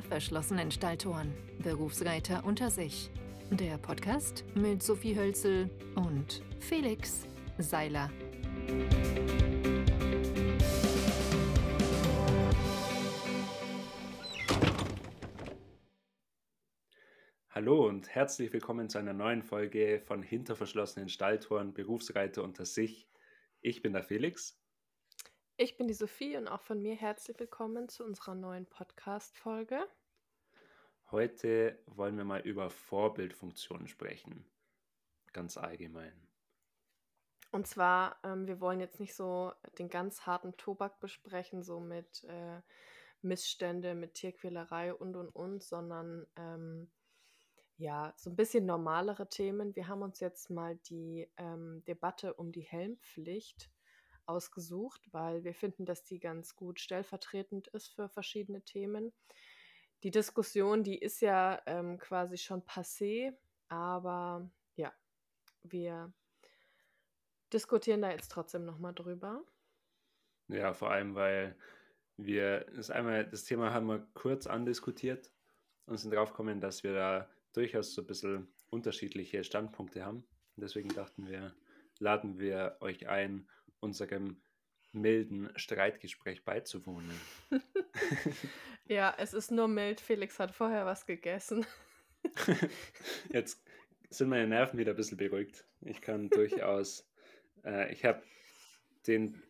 hinter verschlossenen Stalltoren. Berufsreiter unter sich. Der Podcast mit Sophie Hölzel und Felix Seiler. Hallo und herzlich willkommen zu einer neuen Folge von Hinter verschlossenen Stalltoren, Berufsreiter unter sich. Ich bin der Felix. Ich bin die Sophie und auch von mir herzlich willkommen zu unserer neuen Podcast-Folge. Heute wollen wir mal über Vorbildfunktionen sprechen, ganz allgemein. Und zwar, ähm, wir wollen jetzt nicht so den ganz harten Tobak besprechen, so mit äh, Missstände, mit Tierquälerei und und und, sondern ähm, ja, so ein bisschen normalere Themen. Wir haben uns jetzt mal die ähm, Debatte um die Helmpflicht ausgesucht, weil wir finden, dass die ganz gut stellvertretend ist für verschiedene Themen. Die Diskussion, die ist ja ähm, quasi schon passé, aber ja, wir diskutieren da jetzt trotzdem nochmal drüber. Ja, vor allem, weil wir das einmal, das Thema haben wir kurz andiskutiert und sind drauf gekommen, dass wir da durchaus so ein bisschen unterschiedliche Standpunkte haben. Deswegen dachten wir, laden wir euch ein, unserem milden Streitgespräch beizuwohnen. ja, es ist nur mild. Felix hat vorher was gegessen. Jetzt sind meine Nerven wieder ein bisschen beruhigt. Ich kann durchaus, äh, ich habe den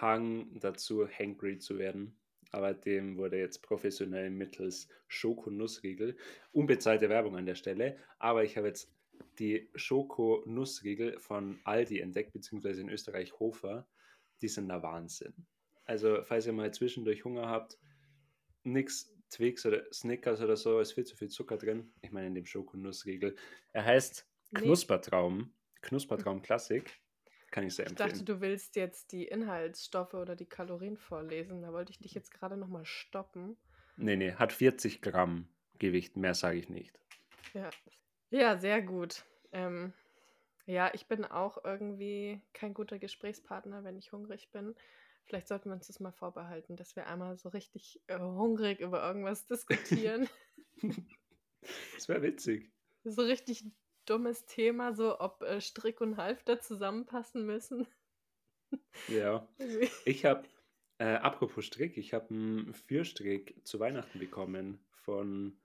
Hang dazu, hangry zu werden aber dem wurde jetzt professionell mittels Schoko-Nussriegel, unbezahlte Werbung an der Stelle, aber ich habe jetzt die Schoko-Nussriegel von Aldi entdeckt, beziehungsweise in Österreich Hofer, die sind der Wahnsinn. Also, falls ihr mal zwischendurch Hunger habt, nix Twix oder Snickers oder so, ist viel zu viel Zucker drin. Ich meine, in dem Schokonussriegel. Er heißt Knuspertraum, Knuspertraum Klassik. Kann ich sehr empfehlen. Ich dachte, du willst jetzt die Inhaltsstoffe oder die Kalorien vorlesen. Da wollte ich dich jetzt gerade nochmal stoppen. Nee, nee, hat 40 Gramm Gewicht, mehr sage ich nicht. Ja, ja sehr gut. Ähm, ja, ich bin auch irgendwie kein guter Gesprächspartner, wenn ich hungrig bin. Vielleicht sollten wir uns das mal vorbehalten, dass wir einmal so richtig äh, hungrig über irgendwas diskutieren. das wäre witzig. So richtig dummes Thema, so ob äh, Strick und Halfter zusammenpassen müssen. Ja. Ich habe, äh, apropos Strick, ich habe einen Fürstrick zu Weihnachten bekommen von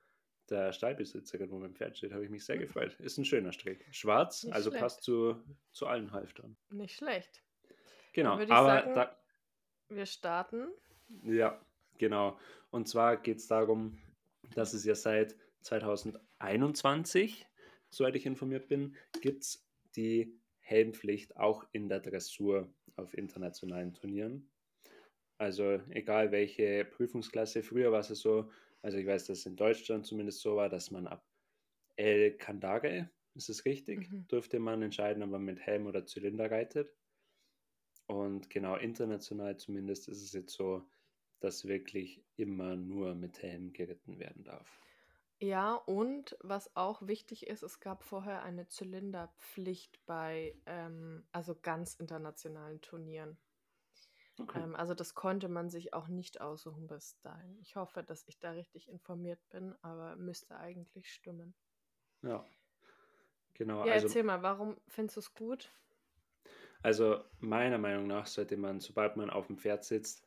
der Stallbesitzerin, wo mein Pferd steht, habe ich mich sehr gefreut. Ist ein schöner Strick. Schwarz, Nicht also schlecht. passt zu, zu allen Halftern. Nicht schlecht. Genau, aber sagen, da, wir starten. Ja, genau. Und zwar geht es darum, dass es ja seit 2021 soweit ich informiert bin, gibt es die Helmpflicht auch in der Dressur auf internationalen Turnieren. Also egal welche Prüfungsklasse, früher war es so, also ich weiß, dass es in Deutschland zumindest so war, dass man ab El Kandare, ist es richtig, mhm. durfte man entscheiden, ob man mit Helm oder Zylinder reitet. Und genau international zumindest ist es jetzt so, dass wirklich immer nur mit Helm geritten werden darf. Ja, und was auch wichtig ist, es gab vorher eine Zylinderpflicht bei, ähm, also ganz internationalen Turnieren. Okay. Ähm, also das konnte man sich auch nicht aussuchen bis dahin. Ich hoffe, dass ich da richtig informiert bin, aber müsste eigentlich stimmen. Ja, genau. Ja, also, erzähl mal, warum findest du es gut? Also meiner Meinung nach sollte man, sobald man auf dem Pferd sitzt,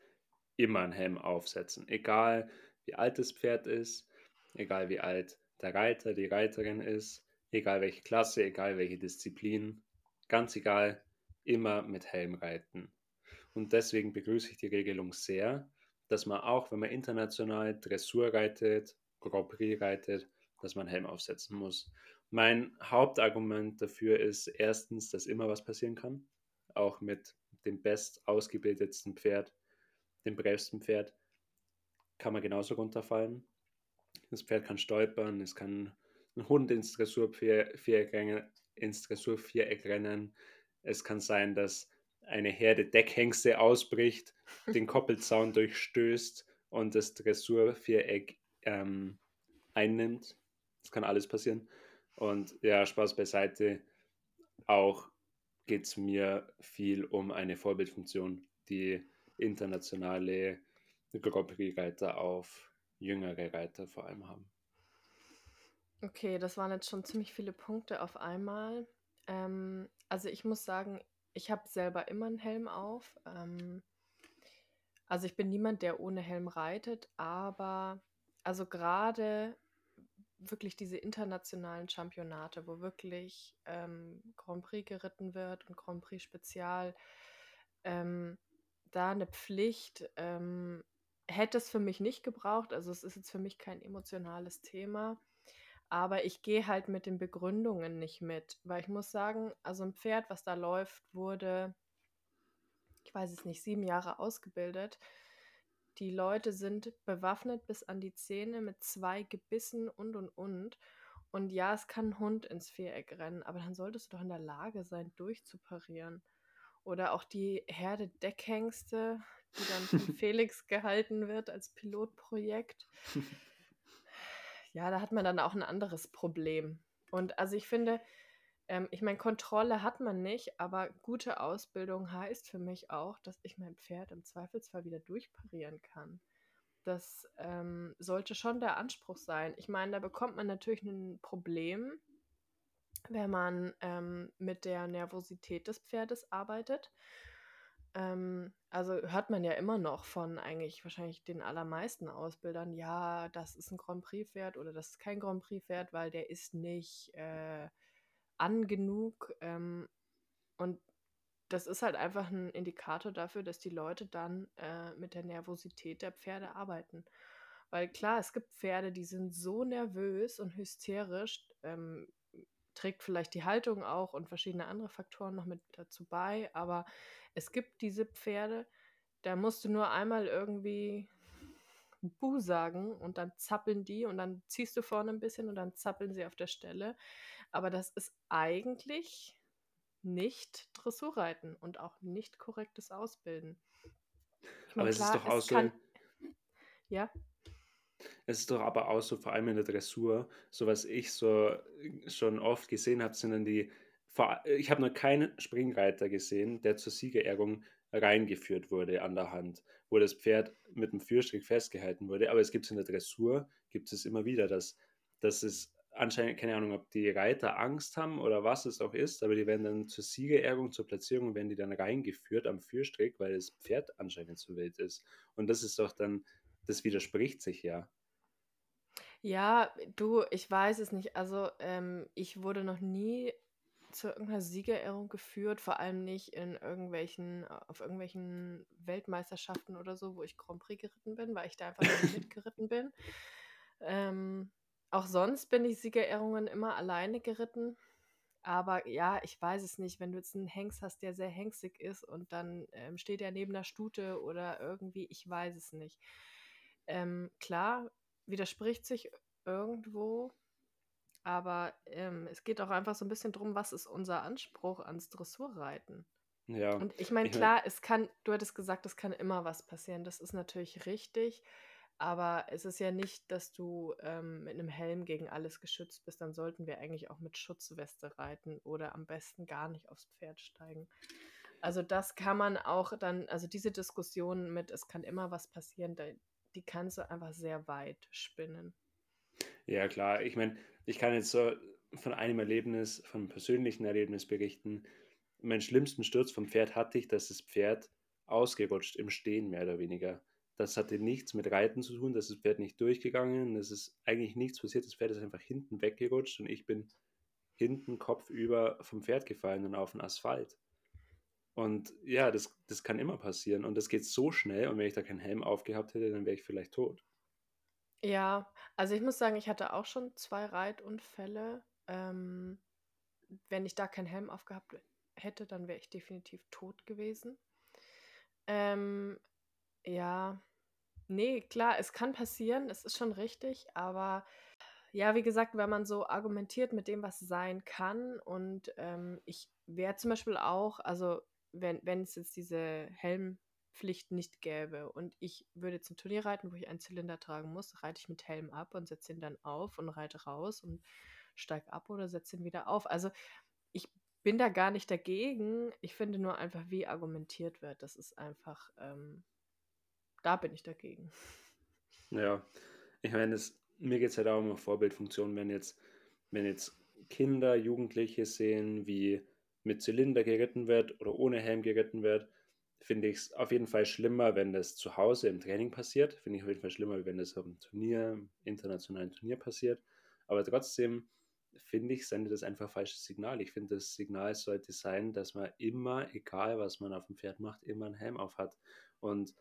immer einen Helm aufsetzen. Egal wie alt das Pferd ist, egal wie alt der Reiter, die Reiterin ist, egal welche Klasse, egal welche Disziplin, ganz egal, immer mit Helm reiten. Und deswegen begrüße ich die Regelung sehr, dass man auch, wenn man international Dressur reitet, Grand Prix reitet, dass man Helm aufsetzen muss. Mein Hauptargument dafür ist erstens, dass immer was passieren kann, auch mit dem best ausgebildetsten Pferd, dem bravsten Pferd, kann man genauso runterfallen. Das Pferd kann stolpern, es kann ein Hund ins Dressurviereck rennen, ins Dressurviereck rennen. Es kann sein, dass eine Herde Deckhengste ausbricht, den Koppelzaun durchstößt und das Dressurviereck ähm, einnimmt. Das kann alles passieren. Und ja, Spaß beiseite. Auch geht es mir viel um eine Vorbildfunktion, die internationale Grand Prix-Reiter auf jüngere Reiter vor allem haben. Okay, das waren jetzt schon ziemlich viele Punkte auf einmal. Ähm, also ich muss sagen, ich habe selber immer einen Helm auf. Ähm, also ich bin niemand, der ohne Helm reitet, aber also gerade wirklich diese internationalen Championate, wo wirklich ähm, Grand Prix geritten wird und Grand Prix Spezial, ähm, da eine Pflicht ähm, hätte es für mich nicht gebraucht. Also es ist jetzt für mich kein emotionales Thema. Aber ich gehe halt mit den Begründungen nicht mit, weil ich muss sagen, also ein Pferd, was da läuft, wurde, ich weiß es nicht, sieben Jahre ausgebildet. Die Leute sind bewaffnet bis an die Zähne mit zwei Gebissen und und und. Und ja, es kann ein Hund ins Viereck rennen, aber dann solltest du doch in der Lage sein, durchzuparieren. Oder auch die Herde Deckhengste, die dann von Felix gehalten wird als Pilotprojekt. Ja, da hat man dann auch ein anderes Problem. Und also ich finde, ähm, ich meine, Kontrolle hat man nicht, aber gute Ausbildung heißt für mich auch, dass ich mein Pferd im Zweifelsfall wieder durchparieren kann. Das ähm, sollte schon der Anspruch sein. Ich meine, da bekommt man natürlich ein Problem, wenn man ähm, mit der Nervosität des Pferdes arbeitet. Ähm, also hört man ja immer noch von eigentlich wahrscheinlich den allermeisten Ausbildern, ja, das ist ein Grand Prix-Pferd oder das ist kein Grand Prix-Pferd, weil der ist nicht äh, an genug. Ähm, und das ist halt einfach ein Indikator dafür, dass die Leute dann äh, mit der Nervosität der Pferde arbeiten. Weil klar, es gibt Pferde, die sind so nervös und hysterisch, ähm, trägt vielleicht die Haltung auch und verschiedene andere Faktoren noch mit dazu bei, aber es gibt diese Pferde, da musst du nur einmal irgendwie Buh sagen und dann zappeln die und dann ziehst du vorne ein bisschen und dann zappeln sie auf der Stelle. Aber das ist eigentlich nicht Dressurreiten und auch nicht korrektes Ausbilden. Ich mein, aber klar, es ist doch auch so. Kann... Ja. Es ist doch aber auch so, vor allem in der Dressur, so was ich so äh, schon oft gesehen habe, sind dann die, ich habe noch keinen Springreiter gesehen, der zur Siegerehrung reingeführt wurde an der Hand, wo das Pferd mit dem Führstrick festgehalten wurde. Aber es gibt es in der Dressur, gibt es immer wieder, dass, dass es anscheinend, keine Ahnung, ob die Reiter Angst haben oder was es auch ist, aber die werden dann zur Siegerehrung, zur Platzierung, werden die dann reingeführt am Führstrick, weil das Pferd anscheinend zu wild ist. Und das ist doch dann, das widerspricht sich ja. Ja, du, ich weiß es nicht. Also, ähm, ich wurde noch nie zu irgendeiner Siegerehrung geführt, vor allem nicht in irgendwelchen, auf irgendwelchen Weltmeisterschaften oder so, wo ich Grand Prix geritten bin, weil ich da einfach nicht mitgeritten bin. Ähm, auch sonst bin ich Siegerehrungen immer alleine geritten. Aber ja, ich weiß es nicht, wenn du jetzt einen Hengst hast, der sehr hengstig ist und dann ähm, steht er neben der Stute oder irgendwie, ich weiß es nicht. Ähm, klar, widerspricht sich irgendwo, aber ähm, es geht auch einfach so ein bisschen darum, was ist unser Anspruch ans Dressurreiten. Ja. Und ich meine, klar, es kann, du hattest gesagt, es kann immer was passieren. Das ist natürlich richtig. Aber es ist ja nicht, dass du ähm, mit einem Helm gegen alles geschützt bist. Dann sollten wir eigentlich auch mit Schutzweste reiten oder am besten gar nicht aufs Pferd steigen. Also das kann man auch dann, also diese Diskussion mit, es kann immer was passieren, die kannst du einfach sehr weit spinnen. Ja, klar. Ich meine, ich kann jetzt so von einem Erlebnis, von einem persönlichen Erlebnis berichten. Meinen schlimmsten Sturz vom Pferd hatte ich, dass das Pferd ausgerutscht im Stehen, mehr oder weniger. Das hatte nichts mit Reiten zu tun, das Pferd nicht durchgegangen, es ist eigentlich nichts passiert, das Pferd ist einfach hinten weggerutscht und ich bin hinten kopfüber vom Pferd gefallen und auf den Asphalt. Und ja, das, das kann immer passieren und das geht so schnell und wenn ich da keinen Helm aufgehabt hätte, dann wäre ich vielleicht tot. Ja, also ich muss sagen, ich hatte auch schon zwei Reitunfälle. Ähm, wenn ich da keinen Helm aufgehabt hätte, dann wäre ich definitiv tot gewesen. Ähm, ja, nee, klar, es kann passieren, es ist schon richtig, aber ja, wie gesagt, wenn man so argumentiert mit dem, was sein kann und ähm, ich wäre zum Beispiel auch, also wenn, wenn es jetzt diese Helmpflicht nicht gäbe und ich würde zum Turnier reiten, wo ich einen Zylinder tragen muss, reite ich mit Helm ab und setze ihn dann auf und reite raus und steige ab oder setze ihn wieder auf. Also ich bin da gar nicht dagegen. Ich finde nur einfach, wie argumentiert wird. Das ist einfach ähm, da bin ich dagegen. Ja, ich meine, mir geht es halt auch um eine Vorbildfunktion, wenn jetzt, wenn jetzt Kinder, Jugendliche sehen, wie mit Zylinder geritten wird oder ohne Helm geritten wird, finde ich es auf jeden Fall schlimmer, wenn das zu Hause im Training passiert. Finde ich auf jeden Fall schlimmer, wenn das auf einem Turnier, internationalen Turnier passiert. Aber trotzdem finde ich, sendet das einfach falsches Signal. Ich finde, das Signal sollte sein, dass man immer, egal was man auf dem Pferd macht, immer einen Helm auf hat. Und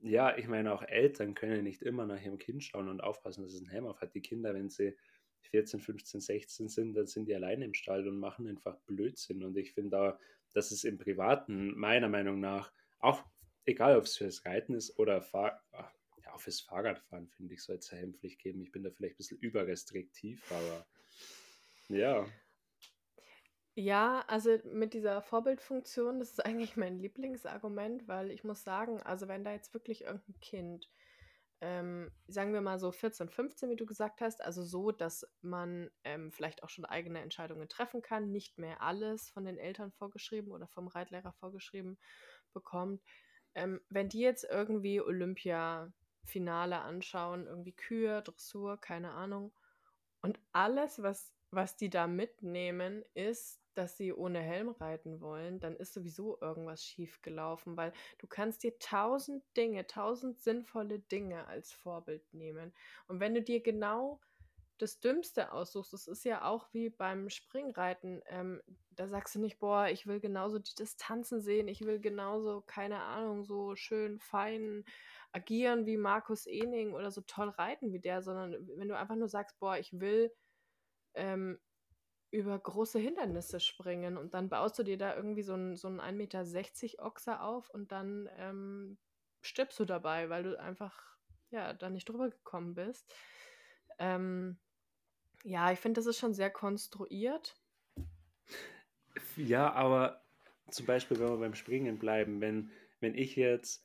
ja, ich meine, auch Eltern können nicht immer nach ihrem Kind schauen und aufpassen, dass es einen Helm auf hat. Die Kinder, wenn sie 14, 15, 16 sind, dann sind die alleine im Stall und machen einfach Blödsinn. Und ich finde auch, dass es im Privaten meiner Meinung nach auch, egal ob es fürs Reiten ist oder Fahr ja, auch fürs Fahrradfahren, finde ich, soll es Helmpflicht geben. Ich bin da vielleicht ein bisschen überrestriktiv, aber ja. Ja, also mit dieser Vorbildfunktion, das ist eigentlich mein Lieblingsargument, weil ich muss sagen, also wenn da jetzt wirklich irgendein Kind, ähm, sagen wir mal so 14, 15, wie du gesagt hast, also so, dass man ähm, vielleicht auch schon eigene Entscheidungen treffen kann, nicht mehr alles von den Eltern vorgeschrieben oder vom Reitlehrer vorgeschrieben bekommt. Ähm, wenn die jetzt irgendwie Olympia-Finale anschauen, irgendwie Kühe, Dressur, keine Ahnung, und alles, was, was die da mitnehmen, ist dass sie ohne Helm reiten wollen, dann ist sowieso irgendwas schief gelaufen, weil du kannst dir tausend Dinge, tausend sinnvolle Dinge als Vorbild nehmen. Und wenn du dir genau das Dümmste aussuchst, das ist ja auch wie beim Springreiten, ähm, da sagst du nicht, boah, ich will genauso die Distanzen sehen, ich will genauso, keine Ahnung, so schön fein agieren wie Markus Ening oder so toll reiten wie der, sondern wenn du einfach nur sagst, boah, ich will ähm, über große Hindernisse springen und dann baust du dir da irgendwie so einen so 1,60 Meter Ochser auf und dann ähm, stirbst du dabei, weil du einfach ja da nicht drüber gekommen bist. Ähm, ja, ich finde, das ist schon sehr konstruiert. Ja, aber zum Beispiel, wenn wir beim Springen bleiben, wenn, wenn ich jetzt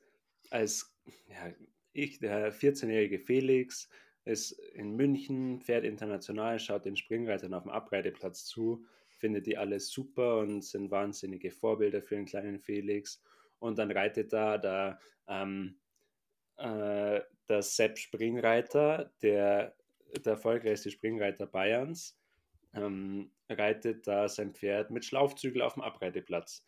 als, ja, ich, der 14-jährige Felix, ist in München, fährt international, schaut den Springreitern auf dem Abreiteplatz zu, findet die alle super und sind wahnsinnige Vorbilder für den kleinen Felix. Und dann reitet da der, ähm, äh, der Sepp Springreiter, der, der erfolgreichste Springreiter Bayerns, ähm, reitet da sein Pferd mit Schlaufzügel auf dem Abreiteplatz.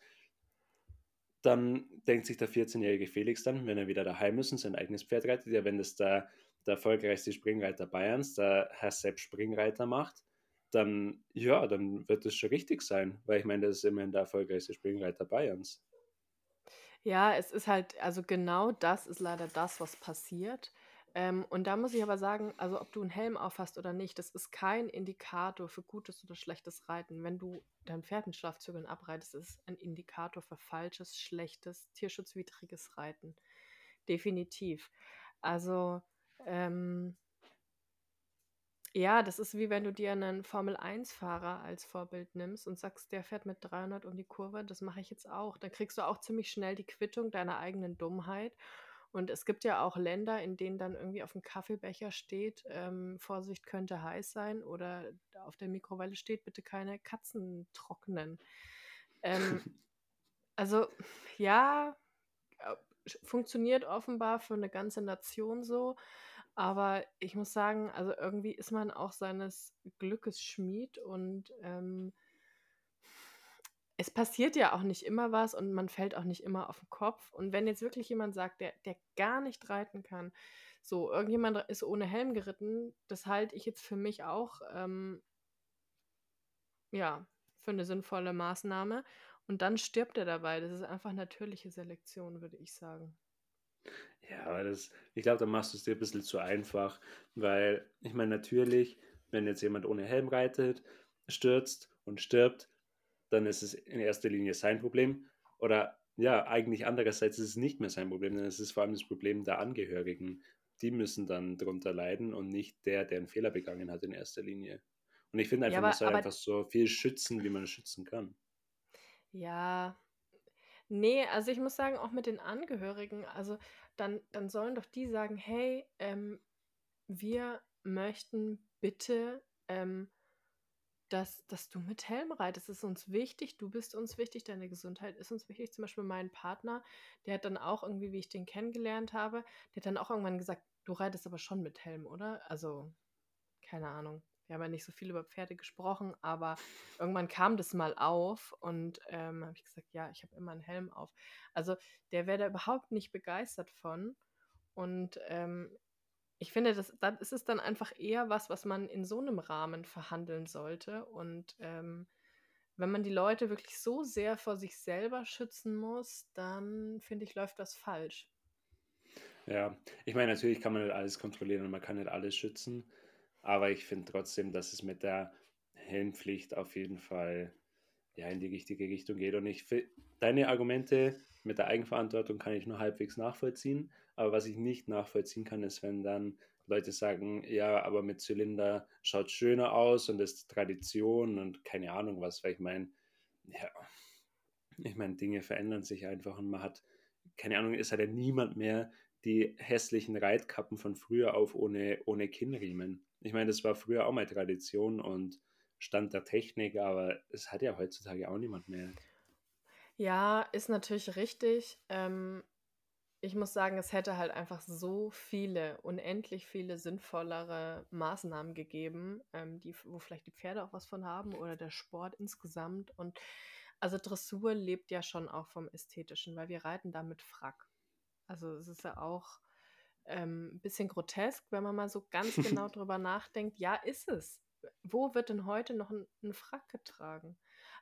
Dann denkt sich der 14-jährige Felix dann, wenn er wieder daheim ist und sein eigenes Pferd reitet, ja, wenn das der der erfolgreichste Springreiter Bayerns, der Herr Sepp Springreiter macht, dann ja, dann wird es schon richtig sein, weil ich meine, das ist immerhin der erfolgreichste Springreiter Bayerns. Ja, es ist halt, also genau das ist leider das, was passiert. Ähm, und da muss ich aber sagen, also ob du einen Helm aufhast oder nicht, das ist kein Indikator für gutes oder schlechtes Reiten. Wenn du dein Pferd in Schlafzügeln abreitest, ist es ein Indikator für falsches, schlechtes, tierschutzwidriges Reiten. Definitiv. Also ähm, ja, das ist wie wenn du dir einen Formel-1-Fahrer als Vorbild nimmst und sagst, der fährt mit 300 um die Kurve, das mache ich jetzt auch. Dann kriegst du auch ziemlich schnell die Quittung deiner eigenen Dummheit. Und es gibt ja auch Länder, in denen dann irgendwie auf dem Kaffeebecher steht, ähm, Vorsicht könnte heiß sein oder auf der Mikrowelle steht, bitte keine Katzen trocknen. Ähm, also ja, äh, funktioniert offenbar für eine ganze Nation so. Aber ich muss sagen, also irgendwie ist man auch seines Glückes Schmied und ähm, es passiert ja auch nicht immer was und man fällt auch nicht immer auf den Kopf. Und wenn jetzt wirklich jemand sagt, der, der gar nicht reiten kann, so, irgendjemand ist ohne Helm geritten, das halte ich jetzt für mich auch, ähm, ja, für eine sinnvolle Maßnahme. Und dann stirbt er dabei. Das ist einfach natürliche Selektion, würde ich sagen. Ja, aber das, ich glaube, da machst du es dir ein bisschen zu einfach, weil ich meine, natürlich, wenn jetzt jemand ohne Helm reitet, stürzt und stirbt, dann ist es in erster Linie sein Problem. Oder ja, eigentlich andererseits ist es nicht mehr sein Problem, denn es ist vor allem das Problem der Angehörigen. Die müssen dann darunter leiden und nicht der, der einen Fehler begangen hat in erster Linie. Und ich finde einfach, ja, aber, man soll einfach so viel schützen, wie man schützen kann. Ja, nee, also ich muss sagen, auch mit den Angehörigen, also dann, dann sollen doch die sagen, hey, ähm, wir möchten bitte ähm, dass, dass du mit Helm reitest. Es ist uns wichtig, du bist uns wichtig, deine Gesundheit ist uns wichtig. Zum Beispiel mein Partner, der hat dann auch irgendwie, wie ich den kennengelernt habe, der hat dann auch irgendwann gesagt, du reitest aber schon mit Helm, oder? Also, keine Ahnung. Wir haben ja nicht so viel über Pferde gesprochen, aber irgendwann kam das mal auf und ähm, habe ich gesagt, ja, ich habe immer einen Helm auf. Also der wäre da überhaupt nicht begeistert von. Und ähm, ich finde, das, das ist es dann einfach eher was, was man in so einem Rahmen verhandeln sollte. Und ähm, wenn man die Leute wirklich so sehr vor sich selber schützen muss, dann finde ich, läuft das falsch. Ja, ich meine, natürlich kann man nicht alles kontrollieren und man kann nicht alles schützen, aber ich finde trotzdem, dass es mit der Helmpflicht auf jeden Fall ja, in die richtige Richtung geht. Und ich deine Argumente mit der Eigenverantwortung kann ich nur halbwegs nachvollziehen. Aber was ich nicht nachvollziehen kann, ist, wenn dann Leute sagen, ja, aber mit Zylinder schaut schöner aus und ist Tradition und keine Ahnung was, weil ich meine, ja, ich meine, Dinge verändern sich einfach und man hat, keine Ahnung, es hat ja niemand mehr die hässlichen Reitkappen von früher auf ohne, ohne Kinnriemen. Ich meine, das war früher auch mal Tradition und Stand der Technik, aber es hat ja heutzutage auch niemand mehr. Ja, ist natürlich richtig. Ähm, ich muss sagen, es hätte halt einfach so viele, unendlich viele sinnvollere Maßnahmen gegeben, ähm, die, wo vielleicht die Pferde auch was von haben oder der Sport insgesamt. Und also Dressur lebt ja schon auch vom Ästhetischen, weil wir reiten da mit Frack. Also es ist ja auch ähm, ein bisschen grotesk, wenn man mal so ganz genau drüber nachdenkt. Ja, ist es wo wird denn heute noch ein, ein Frack getragen?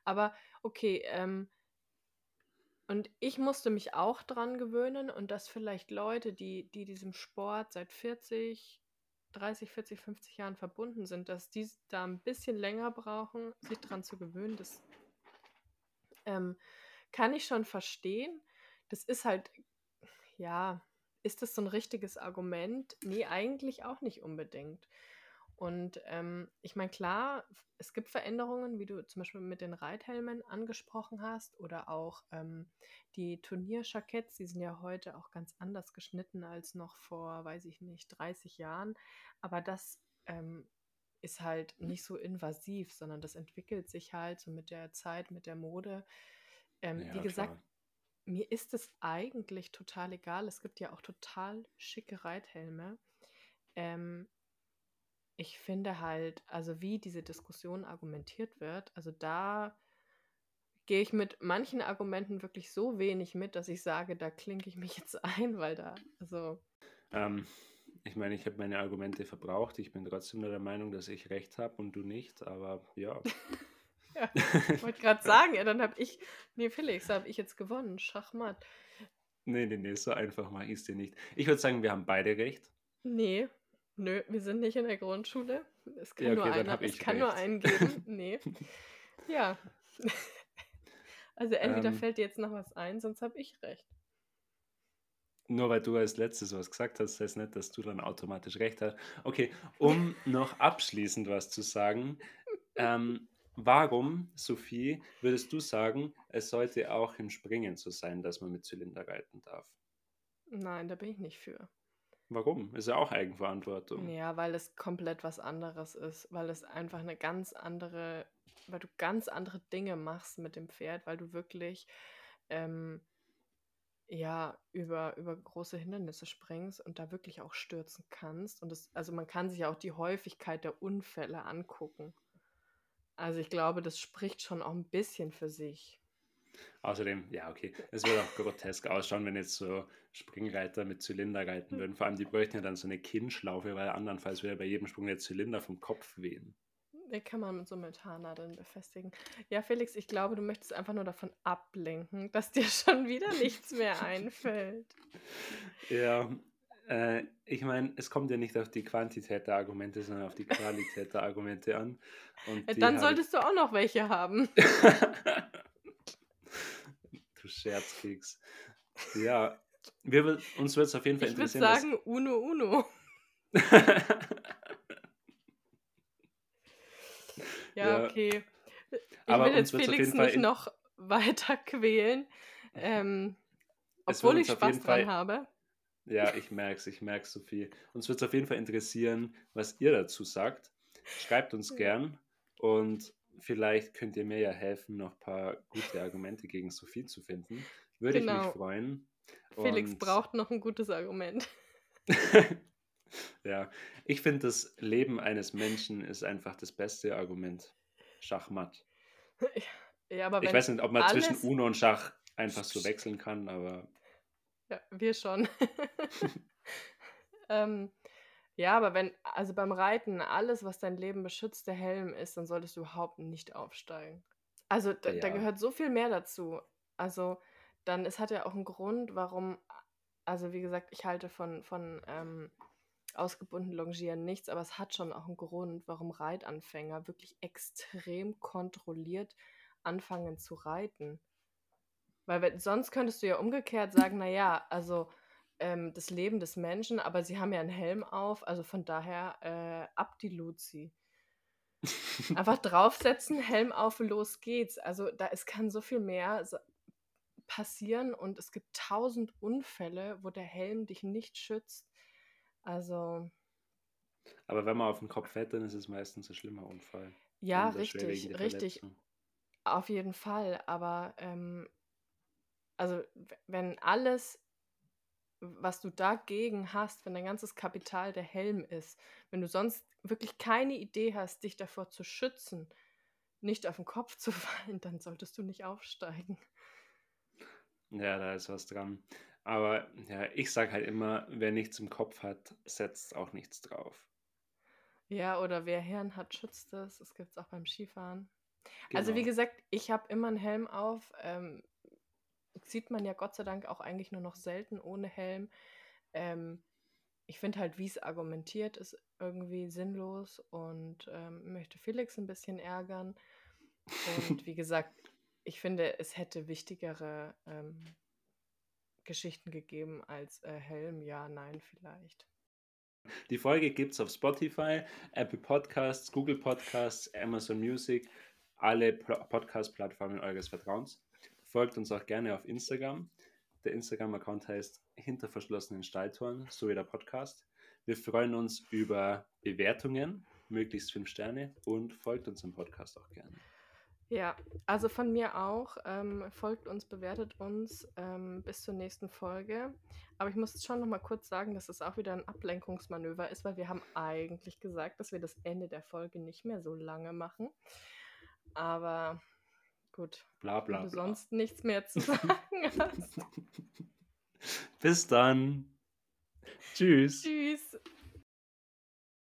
Aber okay, ähm, und ich musste mich auch dran gewöhnen und dass vielleicht Leute, die, die diesem Sport seit 40, 30, 40, 50 Jahren verbunden sind, dass die da ein bisschen länger brauchen, sich dran zu gewöhnen, das ähm, kann ich schon verstehen. Das ist halt, ja, ist das so ein richtiges Argument? Nee, eigentlich auch nicht unbedingt. Und ähm, ich meine, klar, es gibt Veränderungen, wie du zum Beispiel mit den Reithelmen angesprochen hast, oder auch ähm, die Turnierschaketts, die sind ja heute auch ganz anders geschnitten als noch vor, weiß ich nicht, 30 Jahren. Aber das ähm, ist halt nicht so invasiv, sondern das entwickelt sich halt so mit der Zeit, mit der Mode. Ähm, ja, wie gesagt, klar. Mir ist es eigentlich total egal. Es gibt ja auch total schicke Reithelme. Ähm, ich finde halt, also wie diese Diskussion argumentiert wird, also da gehe ich mit manchen Argumenten wirklich so wenig mit, dass ich sage, da klinke ich mich jetzt ein, weil da, also. Ähm, ich meine, ich habe meine Argumente verbraucht. Ich bin trotzdem nur der Meinung, dass ich recht habe und du nicht, aber ja. ja ich wollte gerade sagen, ja, dann habe ich, nee, Felix, habe ich jetzt gewonnen. Schachmatt. Nee, nee, nee, so einfach mache ich es dir nicht. Ich würde sagen, wir haben beide recht. Nee, Nö, wir sind nicht in der Grundschule. Es kann, ja, okay, nur, einer, es kann nur einen geben. Nee. ja. Also entweder ähm, fällt dir jetzt noch was ein, sonst habe ich recht. Nur weil du als letztes was gesagt hast, heißt nicht, dass du dann automatisch recht hast. Okay, um noch abschließend was zu sagen. Ähm, warum, Sophie, würdest du sagen, es sollte auch im Springen so sein, dass man mit Zylinder reiten darf? Nein, da bin ich nicht für. Warum? Ist ja auch Eigenverantwortung. Ja, weil es komplett was anderes ist, weil es einfach eine ganz andere, weil du ganz andere Dinge machst mit dem Pferd, weil du wirklich ähm, ja über, über große Hindernisse springst und da wirklich auch stürzen kannst. Und das, also man kann sich auch die Häufigkeit der Unfälle angucken. Also ich glaube, das spricht schon auch ein bisschen für sich. Außerdem, ja, okay, es würde auch grotesk ausschauen, wenn jetzt so Springreiter mit Zylinder reiten würden. Vor allem, die bräuchten ja dann so eine Kinnschlaufe, weil andernfalls würde bei jedem Sprung der Zylinder vom Kopf wehen. Den kann man mit so Metallnadeln befestigen. Ja, Felix, ich glaube, du möchtest einfach nur davon ablenken, dass dir schon wieder nichts mehr einfällt. Ja, äh, ich meine, es kommt ja nicht auf die Quantität der Argumente, sondern auf die Qualität der Argumente an. Und Dann solltest du auch noch welche haben. du Scherzkeks. Ja, wir, uns wird es auf jeden Fall ich interessieren. Ich würde sagen, Uno Uno. ja, ja, okay. Ich Aber will jetzt Felix nicht noch weiter quälen. Ähm, obwohl ich Spaß dran Fall, habe. Ja, ich merke es, ich merke es, Sophie. Uns wird es auf jeden Fall interessieren, was ihr dazu sagt. Schreibt uns gern und vielleicht könnt ihr mir ja helfen, noch ein paar gute Argumente gegen Sophie zu finden. Würde genau. ich mich genau. freuen. Felix Und braucht noch ein gutes Argument. ja, ich finde, das Leben eines Menschen ist einfach das beste Argument. Schachmatt. Ja, aber ich weiß nicht, ob man alles... zwischen Uno und Schach einfach so wechseln kann, aber. Ja, wir schon. ähm, ja, aber wenn, also beim Reiten, alles, was dein Leben beschützt, der Helm ist, dann solltest du überhaupt nicht aufsteigen. Also da, ja. da gehört so viel mehr dazu. Also dann, es hat ja auch einen Grund, warum, also wie gesagt, ich halte von, von ähm, ausgebunden Longieren nichts, aber es hat schon auch einen Grund, warum Reitanfänger wirklich extrem kontrolliert anfangen zu reiten. Weil sonst könntest du ja umgekehrt sagen, naja, also ähm, das Leben des Menschen, aber sie haben ja einen Helm auf, also von daher äh, ab die Luzi. Einfach draufsetzen, Helm auf, los geht's. Also da es kann so viel mehr passieren und es gibt tausend Unfälle, wo der Helm dich nicht schützt. Also. Aber wenn man auf den Kopf fährt, dann ist es meistens ein schlimmer Unfall. Ja, richtig, richtig. Auf jeden Fall. Aber ähm, also wenn alles, was du dagegen hast, wenn dein ganzes Kapital der Helm ist, wenn du sonst wirklich keine Idee hast, dich davor zu schützen, nicht auf den Kopf zu fallen, dann solltest du nicht aufsteigen. Ja, da ist was dran. Aber ja, ich sage halt immer, wer nichts im Kopf hat, setzt auch nichts drauf. Ja, oder wer Hirn hat, schützt es. Das gibt es auch beim Skifahren. Genau. Also wie genau. gesagt, ich habe immer einen Helm auf. Ähm, sieht man ja Gott sei Dank auch eigentlich nur noch selten ohne Helm. Ähm, ich finde halt, wie es argumentiert, ist irgendwie sinnlos und ähm, möchte Felix ein bisschen ärgern. Und wie gesagt, ich finde, es hätte wichtigere ähm, Geschichten gegeben als äh, Helm, ja, nein, vielleicht. Die Folge gibt es auf Spotify, Apple Podcasts, Google Podcasts, Amazon Music, alle Podcast-Plattformen eures Vertrauens. Folgt uns auch gerne auf Instagram. Der Instagram-Account heißt Hinter verschlossenen Stalltoren, so wie der Podcast. Wir freuen uns über Bewertungen, möglichst fünf Sterne und folgt uns im Podcast auch gerne. Ja, also von mir auch. Ähm, folgt uns, bewertet uns ähm, bis zur nächsten Folge. Aber ich muss schon noch mal kurz sagen, dass es auch wieder ein Ablenkungsmanöver ist, weil wir haben eigentlich gesagt, dass wir das Ende der Folge nicht mehr so lange machen. Aber gut, bla, bla, wenn du bla. sonst nichts mehr zu sagen hast. bis dann. Tschüss. Tschüss.